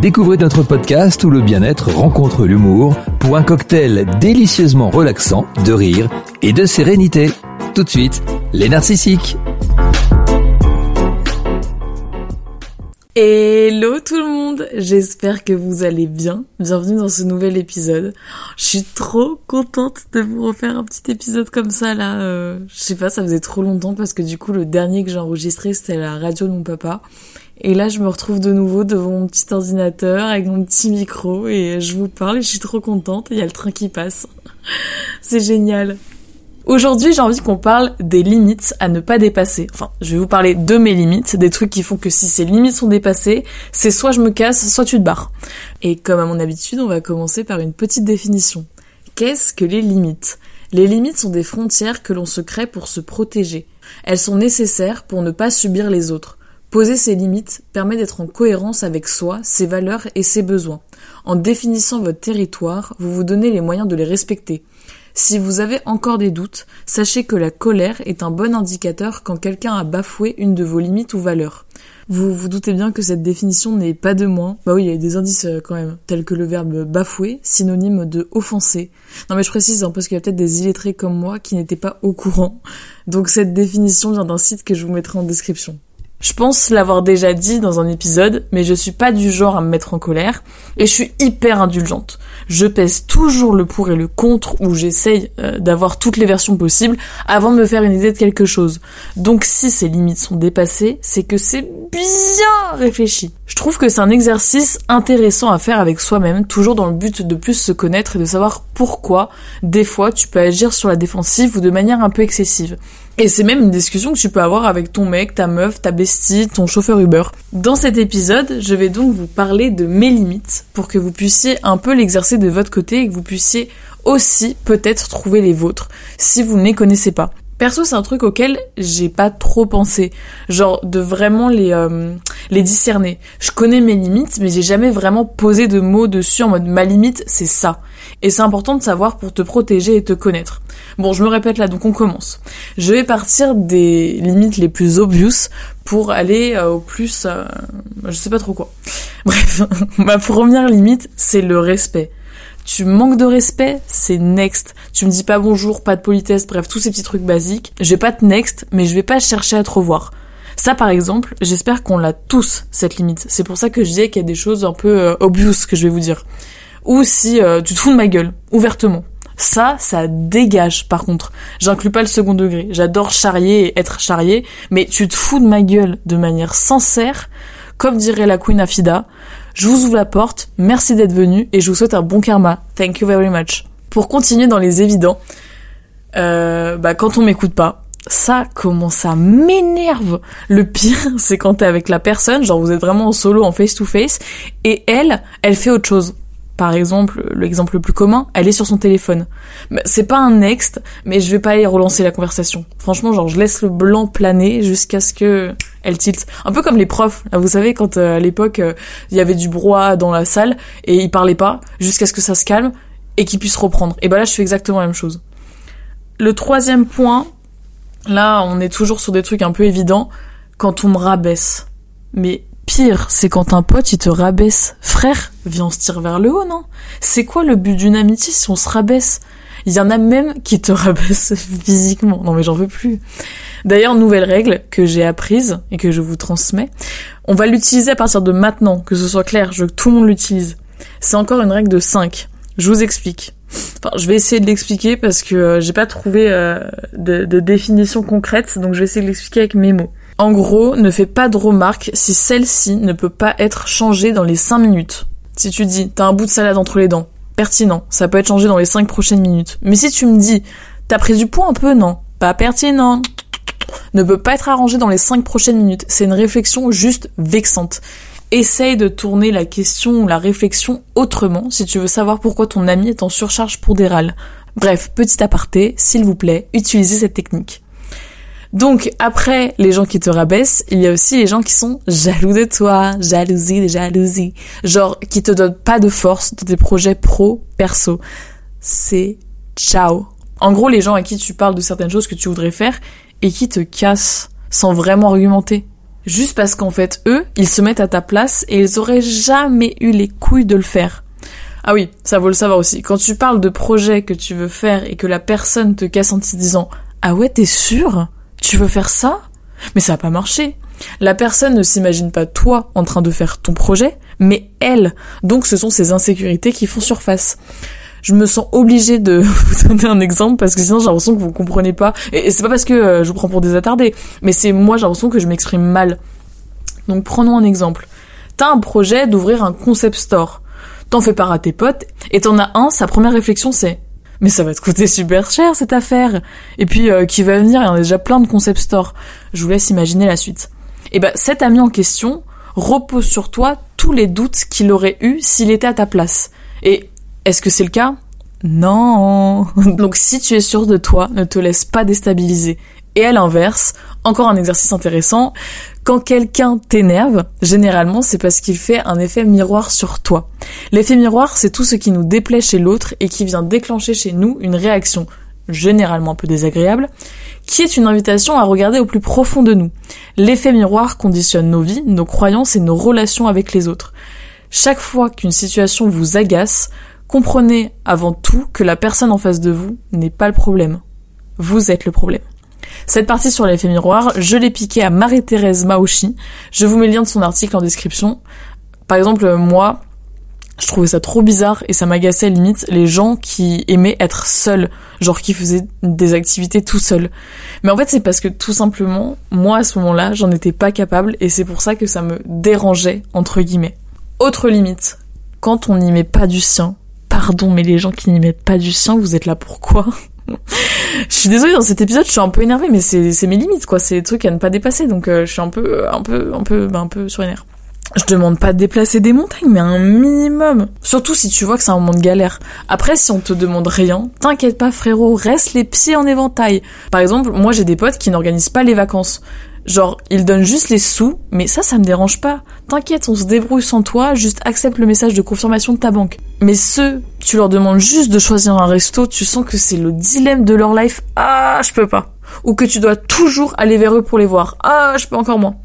Découvrez notre podcast où le bien-être rencontre l'humour pour un cocktail délicieusement relaxant de rire et de sérénité. Tout de suite, les narcissiques. Hello tout le monde, j'espère que vous allez bien. Bienvenue dans ce nouvel épisode. Je suis trop contente de vous refaire un petit épisode comme ça là. Euh, je sais pas, ça faisait trop longtemps parce que du coup le dernier que j'ai enregistré c'était la radio de mon papa. Et là je me retrouve de nouveau devant mon petit ordinateur avec mon petit micro et je vous parle et je suis trop contente. Il y a le train qui passe. C'est génial. Aujourd'hui, j'ai envie qu'on parle des limites à ne pas dépasser. Enfin, je vais vous parler de mes limites, des trucs qui font que si ces limites sont dépassées, c'est soit je me casse, soit tu te barres. Et comme à mon habitude, on va commencer par une petite définition. Qu'est-ce que les limites? Les limites sont des frontières que l'on se crée pour se protéger. Elles sont nécessaires pour ne pas subir les autres. Poser ces limites permet d'être en cohérence avec soi, ses valeurs et ses besoins. En définissant votre territoire, vous vous donnez les moyens de les respecter. Si vous avez encore des doutes, sachez que la colère est un bon indicateur quand quelqu'un a bafoué une de vos limites ou valeurs. Vous vous doutez bien que cette définition n'est pas de moi. Bah oui, il y a des indices euh, quand même, tels que le verbe bafouer, synonyme de offenser. Non mais je précise, hein, parce qu'il y a peut-être des illettrés comme moi qui n'étaient pas au courant. Donc cette définition vient d'un site que je vous mettrai en description. Je pense l'avoir déjà dit dans un épisode, mais je suis pas du genre à me mettre en colère et je suis hyper indulgente. Je pèse toujours le pour et le contre ou j'essaye euh, d'avoir toutes les versions possibles avant de me faire une idée de quelque chose. Donc si ces limites sont dépassées, c'est que c'est bien réfléchi. Je trouve que c'est un exercice intéressant à faire avec soi-même, toujours dans le but de plus se connaître et de savoir pourquoi des fois tu peux agir sur la défensive ou de manière un peu excessive. Et c'est même une discussion que tu peux avoir avec ton mec, ta meuf, ta bestie, ton chauffeur Uber. Dans cet épisode, je vais donc vous parler de mes limites pour que vous puissiez un peu l'exercer de votre côté et que vous puissiez aussi peut-être trouver les vôtres si vous ne les connaissez pas. Perso, c'est un truc auquel j'ai pas trop pensé, genre de vraiment les euh, les discerner. Je connais mes limites, mais j'ai jamais vraiment posé de mots dessus en mode ma limite, c'est ça. Et c'est important de savoir pour te protéger et te connaître. Bon, je me répète là, donc on commence. Je vais partir des limites les plus obvious pour aller euh, au plus, euh, je sais pas trop quoi. Bref, ma première limite, c'est le respect tu manques de respect, c'est next. Tu me dis pas bonjour, pas de politesse, bref, tous ces petits trucs basiques. Je vais pas te next, mais je vais pas chercher à te revoir. Ça, par exemple, j'espère qu'on l'a tous, cette limite. C'est pour ça que je disais qu'il y a des choses un peu euh, obvious que je vais vous dire. Ou si euh, tu te fous de ma gueule, ouvertement. Ça, ça dégage, par contre. J'inclus pas le second degré. J'adore charrier et être charrié, mais tu te fous de ma gueule de manière sincère, comme dirait la Queen Afida, je vous ouvre la porte, merci d'être venu et je vous souhaite un bon karma. Thank you very much. Pour continuer dans les évidents, euh, bah quand on m'écoute pas, ça comment ça m'énerve. Le pire, c'est quand t'es avec la personne, genre vous êtes vraiment en solo, en face to face, et elle, elle fait autre chose. Par exemple, l'exemple le plus commun, elle est sur son téléphone. C'est pas un next, mais je vais pas aller relancer la conversation. Franchement, genre, je laisse le blanc planer jusqu'à ce que elle tilte. Un peu comme les profs. Vous savez, quand euh, à l'époque, euh, il y avait du brouhaha dans la salle et ils parlaient pas jusqu'à ce que ça se calme et qu'ils puissent reprendre. Et ben là, je fais exactement la même chose. Le troisième point, là, on est toujours sur des trucs un peu évidents, quand on me rabaisse. Mais pire, c'est quand un pote il te rabaisse. Frère, viens on se tire vers le haut, non? C'est quoi le but d'une amitié si on se rabaisse? Il y en a même qui te rabaissent physiquement. Non mais j'en veux plus. D'ailleurs, nouvelle règle que j'ai apprise et que je vous transmets. On va l'utiliser à partir de maintenant, que ce soit clair, je veux que tout le monde l'utilise. C'est encore une règle de 5. Je vous explique. Enfin, je vais essayer de l'expliquer parce que euh, j'ai pas trouvé euh, de, de définition concrète, donc je vais essayer de l'expliquer avec mes mots. En gros, ne fais pas de remarques si celle-ci ne peut pas être changée dans les 5 minutes. Si tu dis, t'as un bout de salade entre les dents, pertinent, ça peut être changé dans les 5 prochaines minutes. Mais si tu me dis, t'as pris du poids un peu, non, pas pertinent, ne peut pas être arrangé dans les 5 prochaines minutes. C'est une réflexion juste vexante. Essaye de tourner la question ou la réflexion autrement si tu veux savoir pourquoi ton ami est en surcharge pour des râles. Bref, petit aparté, s'il vous plaît, utilisez cette technique. Donc après les gens qui te rabaissent, il y a aussi les gens qui sont jaloux de toi, jalousie de jalousie, genre qui te donnent pas de force dans tes projets pro perso. C'est ciao. En gros, les gens à qui tu parles de certaines choses que tu voudrais faire et qui te cassent sans vraiment argumenter. Juste parce qu'en fait, eux, ils se mettent à ta place et ils auraient jamais eu les couilles de le faire. Ah oui, ça vaut le savoir aussi. Quand tu parles de projet que tu veux faire et que la personne te casse en te disant Ah ouais, t'es sûr? Tu veux faire ça? Mais ça va pas marcher. La personne ne s'imagine pas toi en train de faire ton projet, mais elle. Donc ce sont ces insécurités qui font surface je me sens obligée de vous donner un exemple parce que sinon j'ai l'impression que vous comprenez pas. Et, c'est pas parce que euh, je vous prends pour des attardés, mais c'est moi j'ai l'impression que je m'exprime mal. Donc prenons un exemple. T'as un projet d'ouvrir un concept store. T'en fais part à tes potes et t'en as un, sa première réflexion c'est mais ça va te coûter super cher cette affaire. Et puis euh, qui va venir, il y en a déjà plein de concept stores. Je vous laisse imaginer la suite. Et ben cet ami en question repose sur toi tous les doutes qu'il aurait eu s'il était à ta place. Et est-ce que c'est le cas? Non. Donc si tu es sûr de toi, ne te laisse pas déstabiliser. Et à l'inverse, encore un exercice intéressant, quand quelqu'un t'énerve, généralement c'est parce qu'il fait un effet miroir sur toi. L'effet miroir, c'est tout ce qui nous déplaît chez l'autre et qui vient déclencher chez nous une réaction, généralement un peu désagréable, qui est une invitation à regarder au plus profond de nous. L'effet miroir conditionne nos vies, nos croyances et nos relations avec les autres. Chaque fois qu'une situation vous agace, comprenez avant tout que la personne en face de vous n'est pas le problème. Vous êtes le problème. Cette partie sur l'effet miroir, je l'ai piqué à Marie-Thérèse Maouchi. Je vous mets le lien de son article en description. Par exemple, moi, je trouvais ça trop bizarre et ça m'agaçait limite les gens qui aimaient être seuls, genre qui faisaient des activités tout seuls. Mais en fait, c'est parce que tout simplement, moi à ce moment-là, j'en étais pas capable et c'est pour ça que ça me dérangeait entre guillemets. Autre limite, quand on n'y met pas du sien, pardon, mais les gens qui n'y mettent pas du sien, vous êtes là pourquoi Je suis désolée dans cet épisode, je suis un peu énervée, mais c'est mes limites quoi, c'est des trucs à ne pas dépasser, donc euh, je suis un peu, un peu, un peu, ben, un peu sur les nerfs. Je demande pas de déplacer des montagnes, mais un minimum. Surtout si tu vois que c'est un moment de galère. Après, si on te demande rien, t'inquiète pas frérot, reste les pieds en éventail. Par exemple, moi j'ai des potes qui n'organisent pas les vacances. Genre, ils donnent juste les sous, mais ça, ça me dérange pas. T'inquiète, on se débrouille sans toi, juste accepte le message de confirmation de ta banque. Mais ceux, tu leur demandes juste de choisir un resto, tu sens que c'est le dilemme de leur life. Ah, je peux pas. Ou que tu dois toujours aller vers eux pour les voir. Ah, je peux encore moins.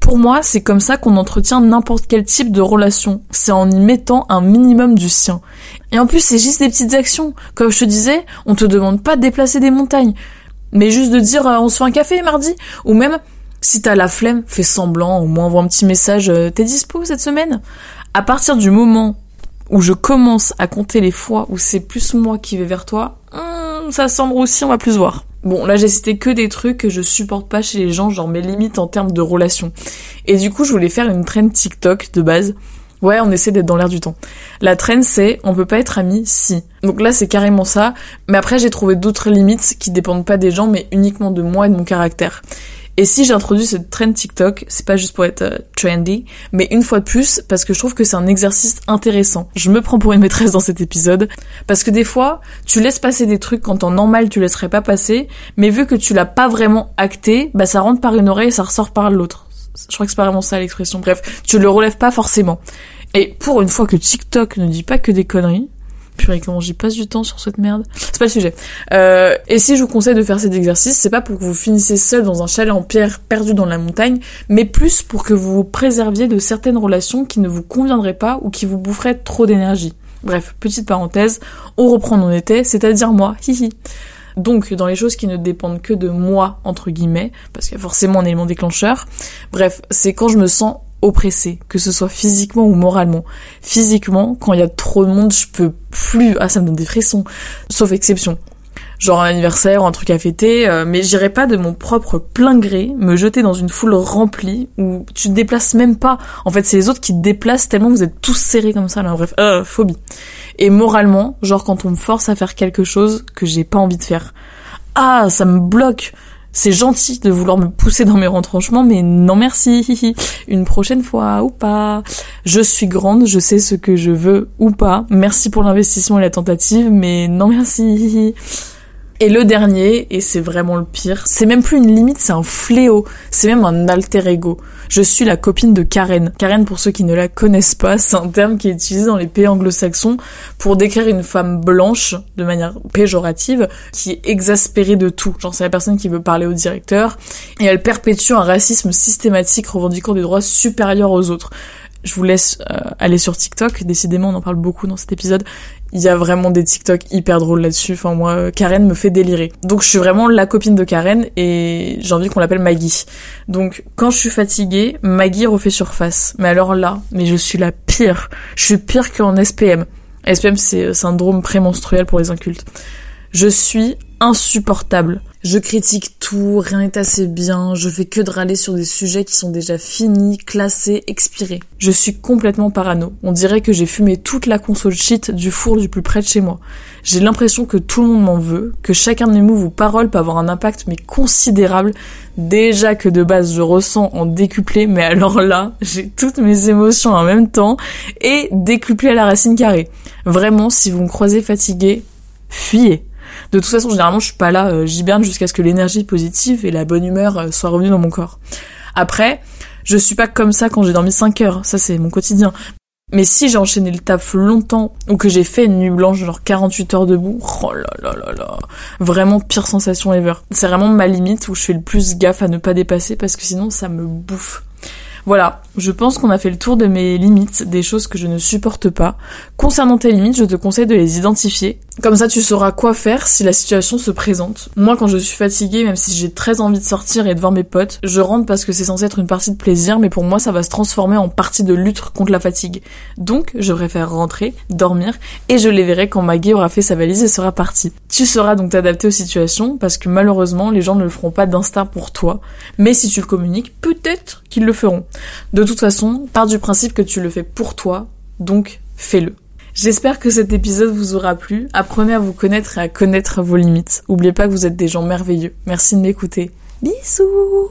Pour moi, c'est comme ça qu'on entretient n'importe quel type de relation. C'est en y mettant un minimum du sien. Et en plus, c'est juste des petites actions. Comme je te disais, on te demande pas de déplacer des montagnes. Mais juste de dire, euh, on se fait un café mardi. Ou même, si t'as la flemme, fais semblant, au moins envoie un petit message, euh, t'es dispo cette semaine? À partir du moment où je commence à compter les fois où c'est plus moi qui vais vers toi, hmm, ça semble aussi, on va plus voir. Bon, là j'ai cité que des trucs que je supporte pas chez les gens, genre mes limites en termes de relations. Et du coup, je voulais faire une trend TikTok de base. Ouais, on essaie d'être dans l'air du temps. La trend c'est on peut pas être amis si. Donc là c'est carrément ça. Mais après j'ai trouvé d'autres limites qui dépendent pas des gens mais uniquement de moi et de mon caractère. Et si j'introduis cette trend TikTok, c'est pas juste pour être euh, trendy, mais une fois de plus parce que je trouve que c'est un exercice intéressant. Je me prends pour une maîtresse dans cet épisode parce que des fois, tu laisses passer des trucs quand en normal tu laisserais pas passer, mais vu que tu l'as pas vraiment acté, bah ça rentre par une oreille et ça ressort par l'autre. Je crois que c'est pas vraiment ça l'expression. Bref, tu le relèves pas forcément. Et pour une fois que TikTok ne dit pas que des conneries, Purée, comment j'y passe du temps sur cette merde? C'est pas le sujet. Euh, et si je vous conseille de faire cet exercice, c'est pas pour que vous finissiez seul dans un chalet en pierre perdu dans la montagne, mais plus pour que vous vous préserviez de certaines relations qui ne vous conviendraient pas ou qui vous boufferaient trop d'énergie. Bref, petite parenthèse, on reprend mon été, c'est-à-dire moi, hihi. Donc, dans les choses qui ne dépendent que de moi, entre guillemets, parce qu'il y a forcément un élément déclencheur, bref, c'est quand je me sens oppressée, que ce soit physiquement ou moralement. Physiquement, quand il y a trop de monde, je peux plus. Ah, ça me donne des frissons. Sauf exception. Genre un anniversaire ou un truc à fêter, euh, mais j'irai pas de mon propre plein gré me jeter dans une foule remplie où tu te déplaces même pas. En fait, c'est les autres qui te déplacent tellement vous êtes tous serrés comme ça. Là, bref, euh, phobie. Et moralement, genre quand on me force à faire quelque chose que j'ai pas envie de faire. Ah, ça me bloque c'est gentil de vouloir me pousser dans mes retranchements, mais non merci. Une prochaine fois ou pas. Je suis grande, je sais ce que je veux ou pas. Merci pour l'investissement et la tentative, mais non merci. Et le dernier, et c'est vraiment le pire, c'est même plus une limite, c'est un fléau, c'est même un alter ego. Je suis la copine de Karen. Karen, pour ceux qui ne la connaissent pas, c'est un terme qui est utilisé dans les pays anglo-saxons pour décrire une femme blanche de manière péjorative qui est exaspérée de tout. Genre c'est la personne qui veut parler au directeur et elle perpétue un racisme systématique revendiquant des droits supérieurs aux autres. Je vous laisse euh, aller sur TikTok. Décidément, on en parle beaucoup dans cet épisode. Il y a vraiment des TikTok hyper drôles là-dessus. Enfin, moi, Karen me fait délirer. Donc, je suis vraiment la copine de Karen et j'ai envie qu'on l'appelle Maggie. Donc, quand je suis fatiguée, Maggie refait surface. Mais alors là, mais je suis la pire. Je suis pire qu'en SPM. SPM, c'est syndrome prémenstruel pour les incultes. Je suis insupportable. Je critique tout, rien n'est assez bien, je fais que de râler sur des sujets qui sont déjà finis, classés, expirés. Je suis complètement parano. On dirait que j'ai fumé toute la console shit du four du plus près de chez moi. J'ai l'impression que tout le monde m'en veut, que chacun de mes mots ou paroles peut avoir un impact mais considérable. Déjà que de base je ressens en décuplé, mais alors là, j'ai toutes mes émotions en même temps et décuplé à la racine carrée. Vraiment, si vous me croisez fatigué, fuyez. De toute façon, généralement, je suis pas là, euh, j'hiberne jusqu'à ce que l'énergie positive et la bonne humeur euh, soient revenues dans mon corps. Après, je suis pas comme ça quand j'ai dormi 5 heures, ça c'est mon quotidien. Mais si j'ai enchaîné le taf longtemps ou que j'ai fait une nuit blanche genre 48 heures debout, oh là là là là, vraiment pire sensation ever. C'est vraiment ma limite où je fais le plus gaffe à ne pas dépasser parce que sinon ça me bouffe. Voilà, je pense qu'on a fait le tour de mes limites, des choses que je ne supporte pas. Concernant tes limites, je te conseille de les identifier. Comme ça, tu sauras quoi faire si la situation se présente. Moi, quand je suis fatiguée, même si j'ai très envie de sortir et de voir mes potes, je rentre parce que c'est censé être une partie de plaisir, mais pour moi, ça va se transformer en partie de lutte contre la fatigue. Donc, je préfère rentrer, dormir, et je les verrai quand Maggie aura fait sa valise et sera partie. Tu sauras donc t'adapter aux situations, parce que malheureusement, les gens ne le feront pas d'instinct pour toi. Mais si tu le communiques, peut-être qu'ils le feront. De toute façon, pars du principe que tu le fais pour toi, donc fais-le. J'espère que cet épisode vous aura plu. Apprenez à vous connaître et à connaître vos limites. N'oubliez pas que vous êtes des gens merveilleux. Merci de m'écouter. Bisous